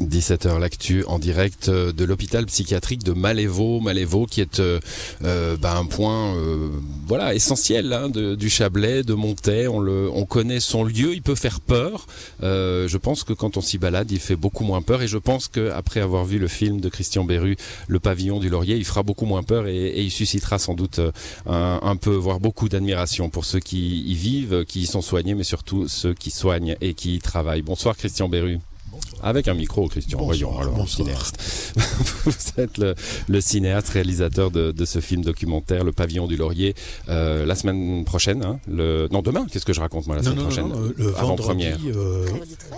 17h l'actu en direct euh, de l'hôpital psychiatrique de Malévo, Malévo qui est euh, euh, bah, un point euh, voilà essentiel hein, du Chablais, de Montaix. On le, on connaît son lieu, il peut faire peur. Je pense que quand on s'y balade, il fait beaucoup moins peur. Et je pense que après avoir vu le film de Christian Berru, Le Pavillon du Laurier, il fera beaucoup moins peur et, il suscitera sans doute un, un peu, voire beaucoup d'admiration pour ceux qui y vivent, qui y sont soignés, mais surtout ceux qui soignent et qui y travaillent. Bonsoir Christian Berru. Avec un micro, Christian. Bonsoir, Voyons, alors, bonsoir. cinéaste. Vous êtes le, le cinéaste, réalisateur de, de, ce film documentaire, Le Pavillon du Laurier, euh, la semaine prochaine. Hein, le... Non, demain, qu'est-ce que je raconte, moi, la Non, semaine non, prochaine? non, non, le Avant-première. vendredi, euh,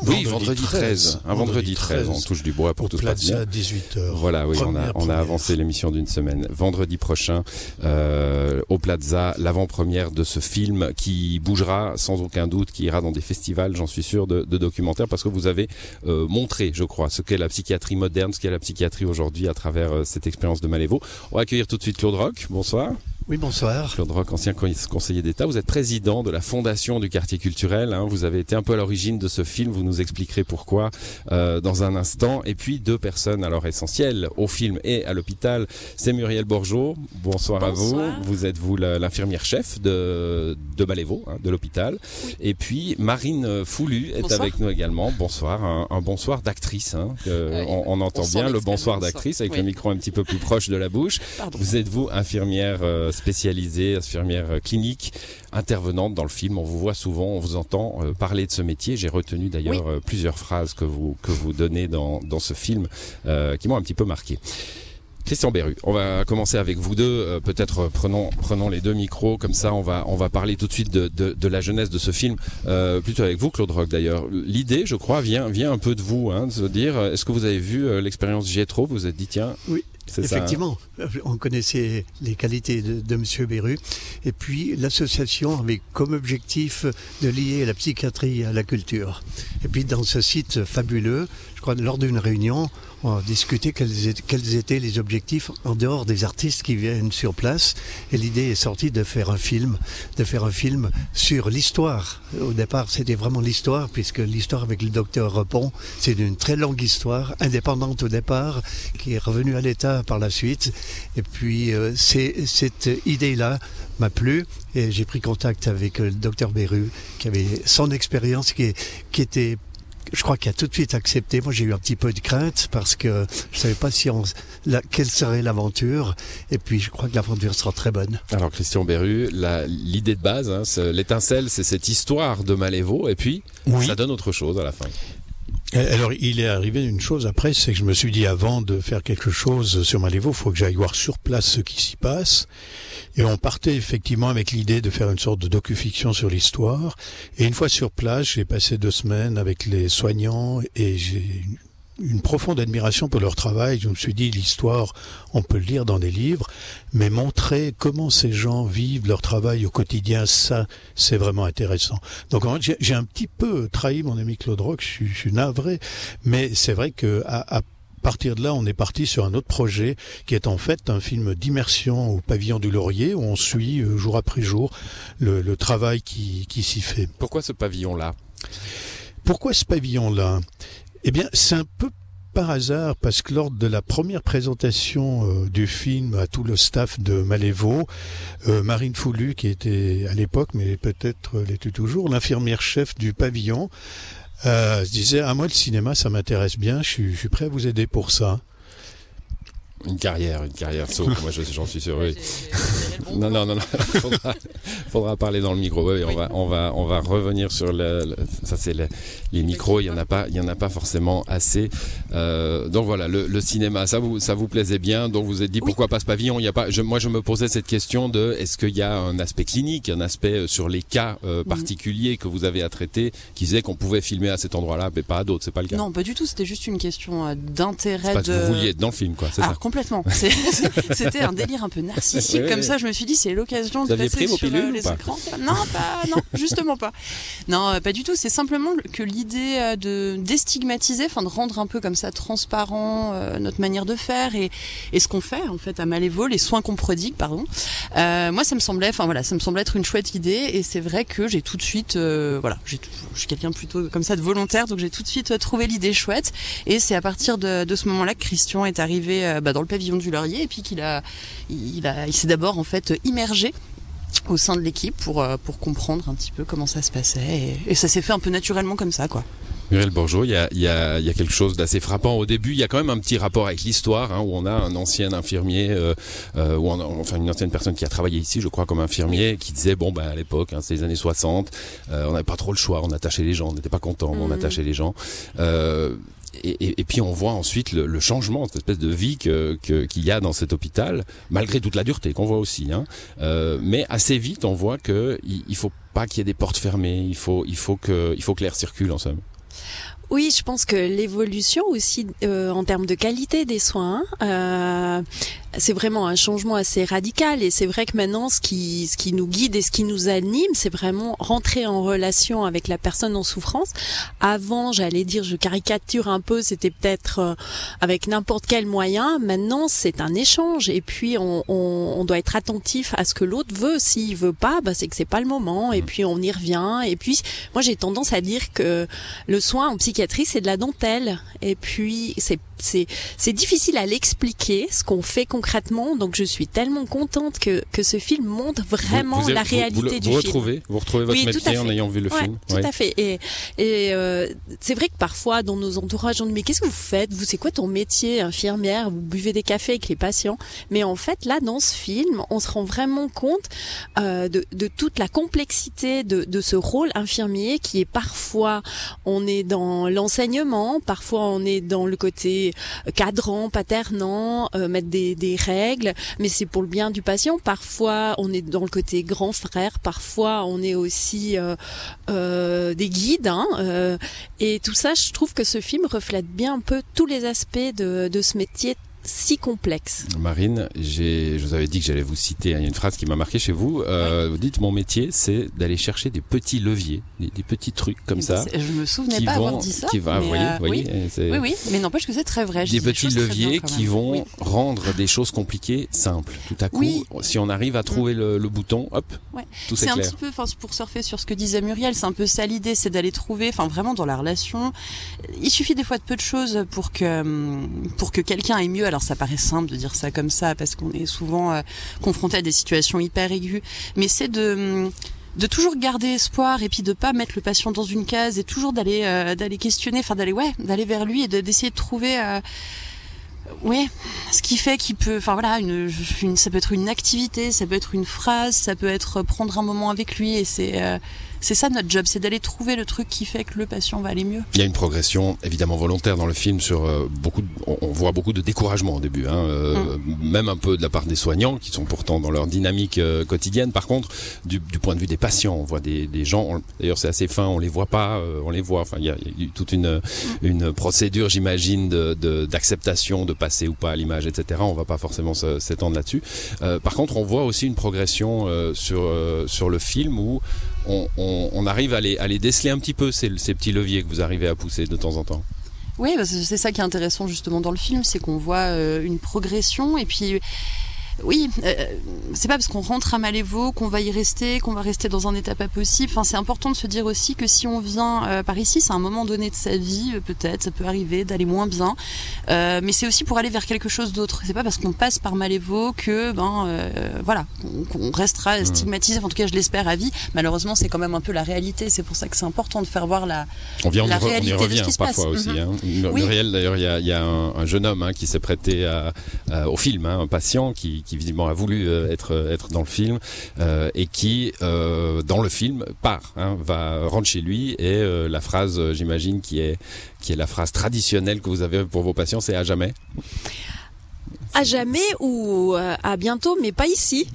Oui, vendredi 13. Un vendredi 13, on touche du bois pour au tout se passe bien. Plaza 18h. Voilà, oui, on a, Première on a première. avancé l'émission d'une semaine. Vendredi prochain, euh, au Plaza, l'avant-première de ce film qui bougera sans aucun doute, qui ira dans des festivals, j'en suis sûr, de, de documentaires, parce que vous avez euh, montré, je crois, ce qu'est la psychiatrie moderne, ce qu'est la psychiatrie aujourd'hui à travers euh, cette expérience de Malévo. On va accueillir tout de suite Claude Roch. Bonsoir. Oui, bonsoir. Claude Roch, ancien con- conseiller d'État. Vous êtes président de la fondation du quartier culturel. hein. Vous avez été un peu à l'origine de ce film. Vous nous expliquerez pourquoi euh, dans un instant. Et puis deux personnes alors essentielles au film et à l'hôpital. C'est Muriel Borgeot. Bonsoir, à vous. Vous êtes vous l'infirmière chef de de Malévo, hein, de l'hôpital. Oui. Et puis Marine Foulu est Bonsoir. avec nous également. Bonsoir, un, un bonsoir d'actrice. Hein, on, on entend On bien le bonsoir d'actrice avec Oui. le micro un petit peu plus proche de la bouche. Pardon. Vous êtes vous infirmière euh, spécialisée, infirmière euh, clinique, intervenante dans le film. On vous voit souvent, on vous entend euh, parler de ce métier. J'ai retenu d'ailleurs plusieurs phrases que vous que vous donnez dans dans ce film euh, qui m'ont un petit peu marqué. Christian Berru, on va commencer avec vous deux. Euh, Peut-être euh, prenons prenons les deux micros comme ça. On va on va parler tout de suite de de, de la jeunesse de ce film. Euh, plutôt avec vous, Claude Rock d'ailleurs. L'idée, je crois, vient vient un peu de vous, hein, de se dire. Est-ce que vous avez vu l'expérience Gietro? Vous vous êtes dit tiens. Oui, ça, hein. Effectivement, on connaissait les qualités de, de Monsieur Beru. Et puis, l'association avait comme objectif de lier la psychiatrie à la culture. Et puis, dans ce site fabuleux, lors d'une réunion, on a discuté quels étaient, les objectifs en dehors des artistes qui viennent sur place. Et l'idée est sortie de faire un film, de faire un film sur l'histoire. Au départ, c'était vraiment l'histoire, puisque l'histoire avec le docteur Repon, c'est une très longue histoire, indépendante au départ, qui est revenue à l'État par la suite. Et puis, euh, cette idée-là m'a plu et j'ai pris contact avec euh, le docteur Beru, qui avait son expérience, qui était je crois qu'il a tout de suite accepté. Moi, j'ai eu un petit peu de crainte parce que je savais pas si on, la, quelle serait l'aventure. Et puis, je crois que l'aventure sera très bonne. Alors Christian Berru, l'idée de base, hein, l'étincelle, c'est cette histoire de Malévo, et puis Oui. ça donne autre chose à la fin. Alors, il est arrivé une chose après, c'est que je me suis dit avant de faire quelque chose sur Malévo, il faut que j'aille voir sur place ce qui s'y passe. Et on partait effectivement avec l'idée de faire une sorte de docu-fiction sur l'histoire. Et une fois sur place, j'ai passé deux semaines avec les soignants et j'ai une- profonde admiration pour leur travail. Je me suis dit, l'histoire, on peut le lire dans des livres, mais montrer comment ces gens vivent leur travail au quotidien, ça, c'est vraiment intéressant. Donc en fait, j'ai- un petit peu trahi mon ami Claude Rock, je, suis- je suis navré, mais c'est vrai que à, à partir de là, on est parti sur un autre projet qui est en fait un film d'immersion au pavillon du Laurier où on suit euh, jour après jour le, le travail qui, qui s'y fait. Pourquoi ce pavillon-là? Pourquoi ce pavillon-là? Eh bien, c'est un peu par hasard parce que lors de la première présentation euh, du film à tout le staff de Malévo, euh, Marine Foulu, qui était à l'époque, mais peut-être l'était toujours, l'infirmière chef du pavillon, euh, se disait ah moi le cinéma ça m'intéresse bien, je suis prêt à vous aider pour ça. Une carrière, une carrière saute, moi je- j'en suis sûr. oui. Bon Non, non, non, non. faudra, faudra parler dans le micro. Oui, oui, on va, on va, on va revenir sur le, le- ça c'est le- les micros. Il y en a pas, il y en a pas forcément assez. Euh, donc voilà, le, le cinéma, ça vous, ça vous plaisait bien? Donc vous vous êtes dit Oui. pourquoi pas ce pavillon Il y a pas. Je, moi, je me posais cette question de est-ce qu'il y a un aspect clinique, un aspect euh, sur les cas euh, particuliers que vous avez à traiter, qui disait qu'on pouvait filmer à cet endroit-là, mais pas à d'autres? C'est pas le cas. Non, pas du tout. C'était juste une question euh, d'intérêt de. que vous vouliez être dans le film, quoi. C'est Alors ça. Complètement. C'était un délire un peu narcissique. Comme ça, je me suis dit, c'est l'occasion de passer sur les écrans. Non, pas, non, justement pas. Non, pas du tout. C'est simplement que l'idée de déstigmatiser, enfin de rendre un peu comme ça transparent notre manière de faire et, et ce qu'on fait en fait à Malévo, les soins qu'on prodigue, pardon. moi, ça me semblait, enfin voilà, ça me semblait être une chouette idée et c'est vrai que j'ai tout de suite, voilà, je suis quelqu'un plutôt comme ça de volontaire, donc j'ai tout de suite trouvé l'idée chouette et c'est à partir de, de ce moment-là que Christian est arrivé bah, dans le pavillon du Laurier et puis qu'il a, il a, il s'est d'abord en fait immergé au sein de l'équipe pour, pour comprendre un petit peu comment ça se passait et, et ça s'est fait un peu naturellement comme ça quoi. Muriel Bourgeot, il y a, il y a, y a quelque chose d'assez frappant au début. Il y a quand même un petit rapport avec l'histoire, hein, où on a un ancien infirmier, euh, euh, ou enfin une ancienne personne qui a travaillé ici, je crois, comme infirmier, qui disait bon, ben à l'époque, hein, c'est les années 60, euh, on n'avait pas trop le choix, on attachait les gens, on n'était pas content, on attachait les gens. Et, puis on voit ensuite le, le, changement, cette espèce de vie que qu'il y a dans cet hôpital, malgré toute la dureté qu'on voit aussi. Hein. Euh, mais assez vite, on voit que il, il faut pas qu'il y ait des portes fermées. Il faut il faut que il faut que l'air circule en somme. Oui, je pense que l'évolution aussi euh, en termes de qualité des soins, euh, c'est vraiment un changement assez radical. Et c'est vrai que maintenant, ce qui, ce qui nous guide et ce qui nous anime, c'est vraiment rentrer en relation avec la personne en souffrance. Avant, j'allais dire, je caricature un peu, c'était peut-être euh, avec n'importe quel moyen. Maintenant, c'est un échange. Et puis, on, on, on, doit être attentif à ce que l'autre veut. S'il veut pas, bah, c'est que c'est pas le moment. Et mmh. puis, on y revient. Et puis, moi, j'ai tendance à dire que le soin en psychiatrie c'est de la dentelle. Et puis, c'est c'est c'est difficile à l'expliquer ce qu'on fait concrètement. Donc je suis tellement contente que que ce film montre vraiment vous, vous êtes, la réalité vous, du vous film. Retrouvez, vous retrouvez votre oui, métier en ayant vu le ouais, film. Tout ouais. à fait. Et et euh, c'est vrai que parfois dans nos entourages on dit mais qu'est-ce que vous faites? Vous c'est quoi ton métier infirmière? Vous buvez des cafés avec les patients. Mais en fait là dans ce film on se rend vraiment compte euh, de de toute la complexité de de ce rôle infirmier qui est parfois on est dans l'enseignement, parfois on est dans le côté cadre paternant, euh, mettre des, des, règles, mais c'est pour le bien du patient. Parfois, on est dans le côté grand frère, parfois on est aussi euh, euh, des guides. Hein, et tout ça, je trouve que ce film reflète bien un peu tous les aspects de, de ce métier si complexe. Marine, je vous avais dit que j'allais vous citer, a une phrase qui m'a marqué chez vous. Euh, oui. Vous dites mon métier, c'est d'aller chercher des petits leviers, des, des petits trucs comme et ça. Je me souvenais pas vont, avoir dit ça. Qui va, mais voyez, euh, voyez, oui. oui, oui, mais n'empêche que c'est très vrai. Des petits des leviers qui vont oui. rendre des choses compliquées simples. Tout à coup, si on arrive à trouver mmh. le, le, bouton, hop, ouais. tout c'est clair. un petit peu, enfin, pour surfer sur ce que disait Muriel, c'est un peu ça l'idée, c'est d'aller trouver, enfin, vraiment dans la relation. Il suffit des fois de peu de choses pour que pour que quelqu'un aille mieux. Alors ça paraît simple de dire ça comme ça parce qu'on est souvent euh, confronté à des situations hyper aiguës. Mais c'est de de toujours garder espoir et puis de pas mettre le patient dans une case et toujours d'aller euh, d'aller questionner, enfin d'aller ouais, d'aller vers lui et d'essayer de, trouver euh, ce qui fait qu'il peut, enfin voilà, ça peut être une activité, ça peut être une phrase, ça peut être prendre un moment avec lui, et c'est c'est ça notre job, c'est d'aller trouver le truc qui fait que le patient va aller mieux. Il y a une progression évidemment volontaire dans le film sur euh, beaucoup, de, on, on, voit beaucoup de découragement au début, hein, euh, mm. même un peu de la part des soignants qui sont pourtant dans leur dynamique euh, quotidienne. Par contre, du, du, point de vue des patients, on voit des, des gens, d'ailleurs c'est assez fin, on les voit pas, on les voit. Enfin, il y a, il y a toute une, mm. une procédure, j'imagine, d'acceptation de, de, passer ou pas à l'image, etc. On va pas forcément s'étendre là-dessus. Par contre, on voit aussi une progression sur sur le film où on, arrive à les, à les déceler un petit peu, ces, ces, petits leviers que vous arrivez à pousser de temps en temps. Oui, c'est ça qui est intéressant justement dans le film, c'est qu'on voit euh, une progression et puis oui, euh, c'est pas parce qu'on rentre à Malévo qu'on va y rester, qu'on va rester dans un état pas possible. Enfin, c'est important de se dire aussi que si on vient euh, par ici, c'est un moment donné de sa vie, euh, peut-être, ça peut arriver d'aller moins bien, euh, mais c'est aussi pour aller vers quelque chose d'autre. C'est pas parce qu'on passe par Malévo que, ben, euh, voilà, qu'on restera stigmatisé. En tout cas, je l'espère à vie. Malheureusement, c'est quand même un peu la réalité. C'est pour ça que c'est important de faire voir la, on vient, la on y, réalité on y revient de ce qui se parfois passe. aussi. Mm -hmm. hein. D'ailleurs, il y a, y a un, un, jeune homme hein, qui s'est prêté à, à, au film, hein, un patient qui, qui visiblement a voulu euh, être être dans le film euh, et qui euh, dans le film part hein, va rentre chez lui et euh, la phrase j'imagine qui est qui est la phrase traditionnelle que vous avez pour vos patients c'est à jamais À jamais ou euh, à bientôt, mais pas ici.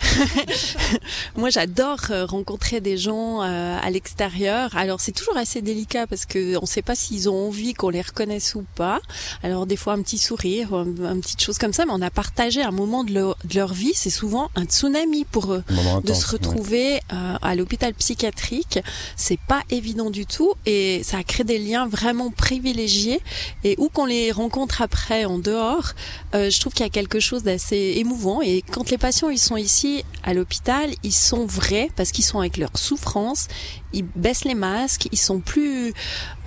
Moi, j'adore euh, rencontrer des gens euh, à l'extérieur. Alors, c'est toujours assez délicat parce que on ne sait pas s'ils ont envie qu'on les reconnaisse ou pas. Alors, des fois, un petit sourire, une petite chose comme ça, mais on a partagé un moment de leur, vie. C'est souvent un tsunami pour eux de se retrouver à l'hôpital psychiatrique. C'est pas évident du tout et ça a créé des liens vraiment privilégiés. Et où qu'on les rencontre après en dehors, je trouve qu'il y a quelque chose d'assez émouvant. Et quand les patients ils sont ici à l'hôpital, ils sont vrais parce qu'ils sont avec leur souffrance, ils baissent les masques, ils sont plus,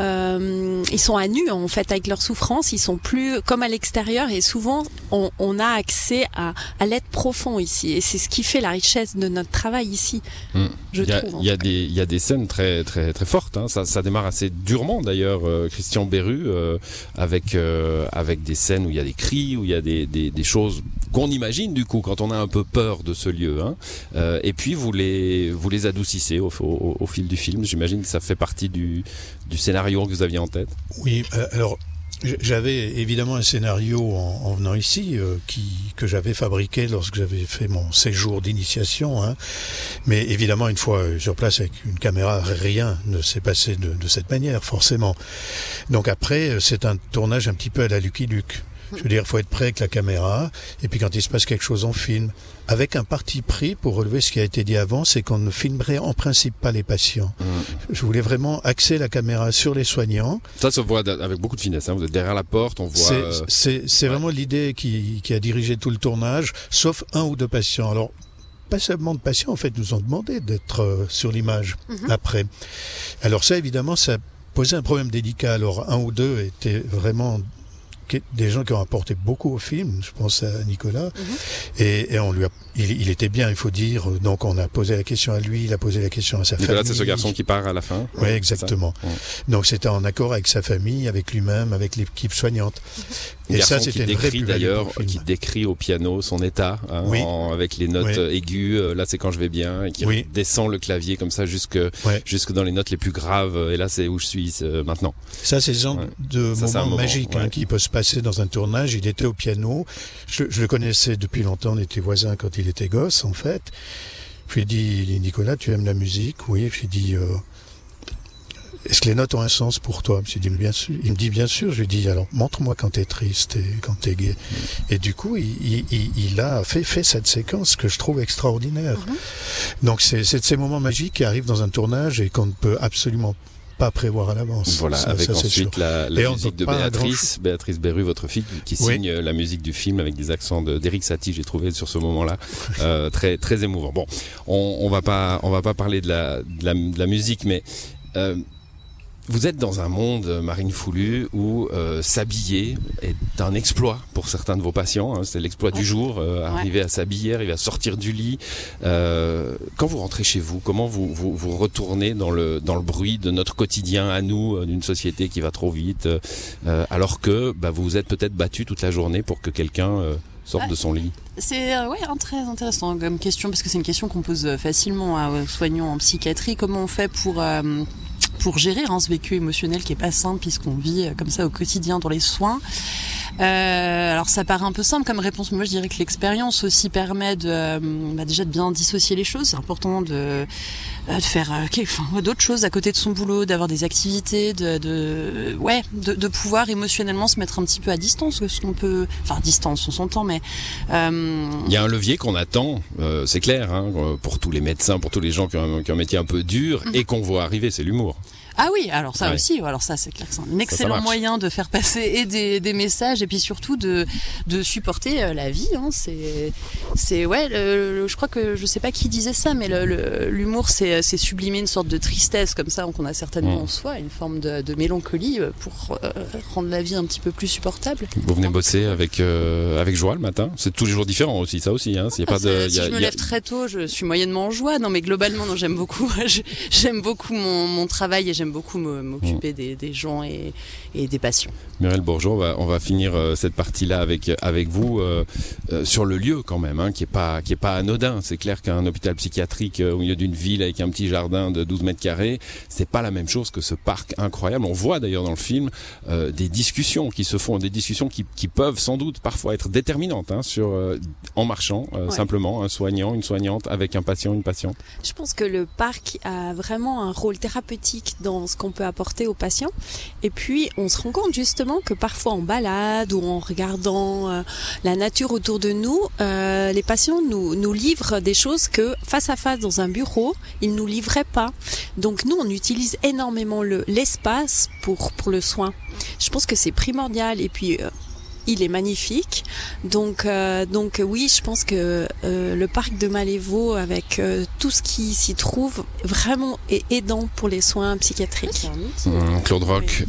euh, ils sont à nu en fait avec leur souffrance, ils sont plus comme à l'extérieur et souvent on, on a accès à, à l'aide profond ici et c'est ce qui fait la richesse de notre travail ici. Hmm. Je il y a, trouve. Il y a des, il y a des scènes très très très fortes. Hein. Ça, ça démarre assez durement d'ailleurs, euh, Christian Berru, euh, avec euh, avec des scènes où il y a des cris, où il y a des, des, des choses qu'on imagine du coup quand on a un peu peur de ce lieu. Hein. et puis vous les vous les adoucissez au, fil du film. J'imagine que ça fait partie du, scénario que vous aviez en tête. Oui, euh, alors j'avais évidemment un scénario en, venant ici euh, que j'avais fabriqué lorsque j'avais fait mon séjour d'initiation. Hein. Mais évidemment, une fois sur place avec une caméra, rien ne s'est passé de, cette manière, forcément. Donc après, c'est un tournage un petit peu à la Lucky Luke. Je veux dire, il faut être prêt avec la caméra, et puis quand il se passe quelque chose, on filme. Avec un parti pris, pour relever ce qui a été dit avant, c'est qu'on ne filmerait en principe pas les patients. Mmh. Je voulais vraiment axer la caméra sur les soignants. Ça se voit avec beaucoup de finesse. Hein. Vous êtes derrière la porte, on voit. C'est euh, vraiment l'idée qui, qui a dirigé tout le tournage, sauf un ou deux patients. Alors, pas seulement de patients, en fait, nous ont demandé d'être euh, sur l'image mmh. après. Alors ça, évidemment, ça posait un problème délicat. Alors, un ou deux étaient vraiment des gens qui ont apporté beaucoup au film. Je pense à Nicolas. Mhm. et, et, on lui a, il, il, était bien, il faut dire. Donc on a posé la question à lui, il a posé la question à sa Nicolas, famille. c'est ce garçon qui part à la fin. Oui, exactement. Donc c'était en accord avec sa famille, avec lui-même, avec l'équipe soignante. Et ça, c'était décrit d'ailleurs, qui décrit au piano son état, hein, avec les notes aiguës. Euh, là, c'est quand je vais bien, et qui descend le clavier comme ça jusque jusque dans les notes les plus graves. Et là, c'est où je suis euh, maintenant. Ça, c'est le genre de moment magique hein, qui peut se passer dans un tournage. Il était au piano. Je, le connaissais depuis longtemps. On était voisins quand il était gosse, en fait. Je lui ai dit, Nicolas, tu aimes la musique? Oui. Je lui ai dit, euh, est-ce que les notes ont un sens pour toi? Il me dit, bien sûr. Il me dit, bien sûr. Je lui ai dit, alors, montre-moi quand t'es triste et quand t'es gai. Et du coup, il, il, a fait, fait cette séquence que je trouve extraordinaire. Mm-hmm. Donc, c'est de ces moments magiques qui arrivent dans un tournage et qu'on ne peut absolument pas prévoir à l'avance. Voilà, avec ensuite la, musique de Béatrice, Béatrice Berru, votre fille, qui signe la musique du film avec des accents d'Eric Satie, j'ai trouvé sur ce moment-là euh, très très émouvant. Bon, on, on va pas on va pas parler de la de la, de la musique, mais euh, vous êtes dans un monde, euh, Marine Foulu, où euh, s'habiller est un exploit pour certains de vos patients. Hein. c'est l'exploit du jour, euh, arriver à s'habiller, arriver à sortir du lit. quand vous rentrez chez vous, comment vous, vous, vous, retournez dans le, dans le bruit de notre quotidien à nous, d'une société qui va trop vite, alors que bah, vous vous êtes peut-être battu toute la journée pour que quelqu'un sorte de son lit? C'est ouais, très intéressant comme question, parce que c'est une question qu'on pose facilement aux soignants en psychiatrie. Comment on fait pour pour gérer hein, ce vécu émotionnel qui est pas simple puisqu'on vit euh, comme ça au quotidien dans les soins. Euh, alors ça paraît un peu simple comme réponse, mais moi je dirais que l'expérience aussi permet de, euh, bah déjà de bien dissocier les choses. C'est important de, de faire enfin, d'autres choses à côté de son boulot, d'avoir des activités, de, de ouais, de, de, pouvoir émotionnellement se mettre un petit peu à distance, ce qu'on peut, enfin à distance, on s'entend, mais il y a un levier qu'on attend, c'est clair, hein, pour tous les médecins, pour tous les gens qui ont, qui ont un métier un peu dur mhm. et qu'on voit arriver, c'est l'humour. Ah oui, alors ça aussi, alors ça c'est clair, c'est un excellent moyen de faire passer et des, des, messages et puis surtout de, de supporter euh, la vie. Hein. C'est, c'est ouais, je crois que je sais pas qui disait ça, mais l'humour c'est, c'est sublimer une sorte de tristesse comme ça qu'on a certainement mm. en soi, une forme de, de mélancolie euh, pour euh, rendre la vie un petit peu plus supportable. Vous venez bosser avec avec joie le matin, c'est tous les jours différents aussi, ça aussi. Hein. y a pas de, si je me lève très tôt, je suis moyennement en joie. Non, mais globalement, non, j'aime beaucoup, j'aime beaucoup mon, mon travail et j'aime j'aime beaucoup m'occuper des, gens et, des patients. Muriel Bourgeon, on va, on va finir cette partie-là avec, avec vous sur le lieu quand même, hein, qui est pas qui est pas anodin. C'est clair qu'un hôpital psychiatrique au milieu d'une ville avec un petit jardin de 12 mètres carrés, c'est pas la même chose que ce parc incroyable. On voit d'ailleurs dans le film des discussions qui se font, des discussions qui, qui peuvent sans doute parfois être déterminantes hein, sur en marchant simplement un soignant, une soignante avec un patient, une patiente. Je pense que le parc a vraiment un rôle thérapeutique dans ce qu'on peut apporter aux patients. Et puis, on se rend compte justement que parfois en balade ou en regardant euh, la nature autour de nous, euh, les patients nous, nous livrent des choses que face à face dans un bureau, ils nous livraient pas. Donc nous, on utilise énormément le l'espace pour pour le soin. Je pense que c'est primordial. Et puis euh, il est magnifique. Donc, euh, donc oui, je pense que euh, le parc de Malévo, avec euh, tout ce qui s'y trouve, vraiment est aidant pour les soins psychiatriques. Mmh, Claude Roch,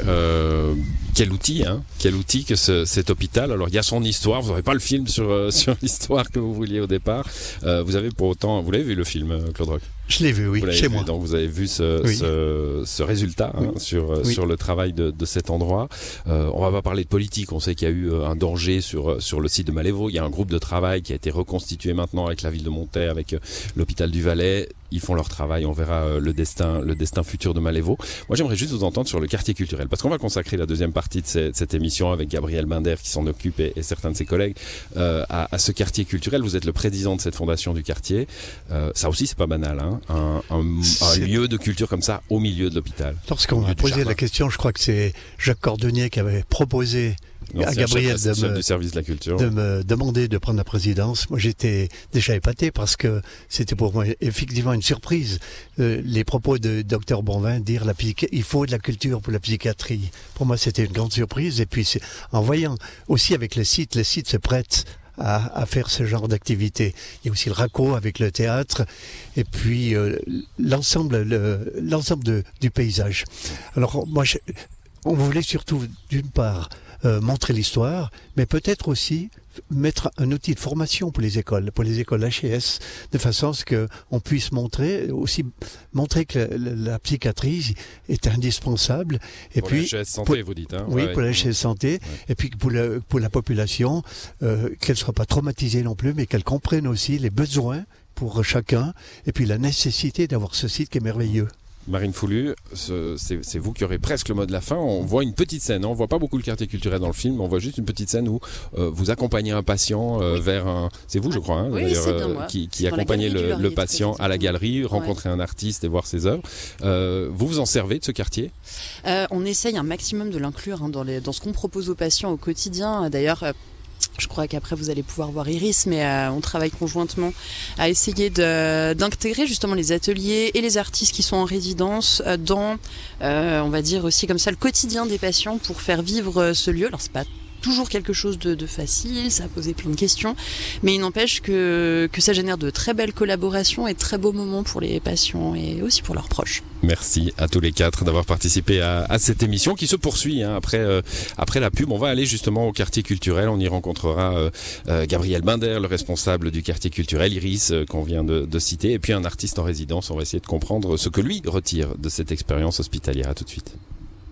quel outil, hein Quel outil que cet hôpital. Alors il y a son histoire. Vous n'aurez pas le film sur sur l'histoire que vous vouliez au départ. vous avez pour autant, vous l'avez vu le film, Claude Roch? Je l'ai vu, oui, chez moi. Donc vous avez vu ce, ce, ce résultat hein, sur sur le travail de, de cet endroit. Euh, on va pas parler de politique. On sait qu'il y a eu euh, un danger sur sur le site de Malévo. Il y a un groupe de travail qui a été reconstitué maintenant avec la ville de Montaigne, avec euh, l'hôpital du Valais ils font leur travail, on verra euh, le destin, le destin futur de Malévo. Moi, j'aimerais juste vous entendre sur le quartier culturel, parce qu'on va consacrer la deuxième partie de cette, émission avec Gabriel Binder qui s'en occupe et, certains de ses collègues euh, à, ce quartier culturel. Vous êtes le président de cette fondation du quartier. Euh, ça aussi, c'est pas banal, hein un, un, lieu de culture comme ça au milieu de l'hôpital. Lorsqu'on a posé la question, je crois que c'est Jacques Cordonnier qui avait proposé à Gabriel de me, service de, la culture. de me demander de prendre la présidence. Moi, j'étais déjà épaté parce que c'était pour moi effectivement une surprise. Euh, les propos de docteur Bonvin dire la il faut de la culture pour la psychiatrie. Pour moi, c'était une grande surprise. Et puis, en voyant aussi avec le site, le site se prête à, à, faire ce genre d'activité. Il y a aussi le RACO avec le théâtre et puis euh, l'ensemble l'ensemble du paysage. Alors moi, je, on voulait surtout d'une part euh, montrer l'histoire, mais peut-être aussi mettre un outil de formation pour les écoles, pour les écoles HES, de façon à ce qu'on puisse montrer aussi montrer que la, psychiatrie est indispensable. Et pour puis la santé, vous dites. Hein oui, pour la HS santé, et puis pour la, pour la population, euh, qu'elle soit pas traumatisée non plus, mais qu'elle comprenne aussi les besoins pour chacun, et puis la nécessité d'avoir ce site qui est merveilleux. Marine Foulu, c'est vous qui aurez presque le mot de la fin. On voit une petite scène, hein. on voit pas beaucoup le quartier culturel dans le film, on voit juste une petite scène où euh, vous accompagnez un patient euh, vers un... C'est vous, je crois, hein, euh, qui, qui accompagnez le, patient à la galerie, rencontrer un artiste et voir ses œuvres. vous vous en servez de ce quartier? On essaye un maximum de l'inclure hein, dans, dans ce qu'on propose aux patients au quotidien. D'ailleurs, je crois qu'après vous allez pouvoir voir Iris, mais euh, on travaille conjointement à essayer d'intégrer justement les ateliers et les artistes qui sont en résidence euh, dans, euh, on va dire aussi comme ça, le quotidien des patients pour faire vivre ce lieu. C'est pas toujours quelque chose de, facile, ça a posé plein de questions, mais il n'empêche que, que ça génère de très belles collaborations et de très beaux moments pour les patients et aussi pour leurs proches. Merci à tous les quatre d'avoir participé à, cette émission qui se poursuit hein, après euh, après la pub. On va aller justement au quartier culturel. On y rencontrera euh, euh Gabriel Binder, le responsable du quartier culturel, Iris qu'on vient de, de, citer, et puis un artiste en résidence. On va essayer de comprendre ce que lui retire de cette expérience hospitalière. À tout de suite.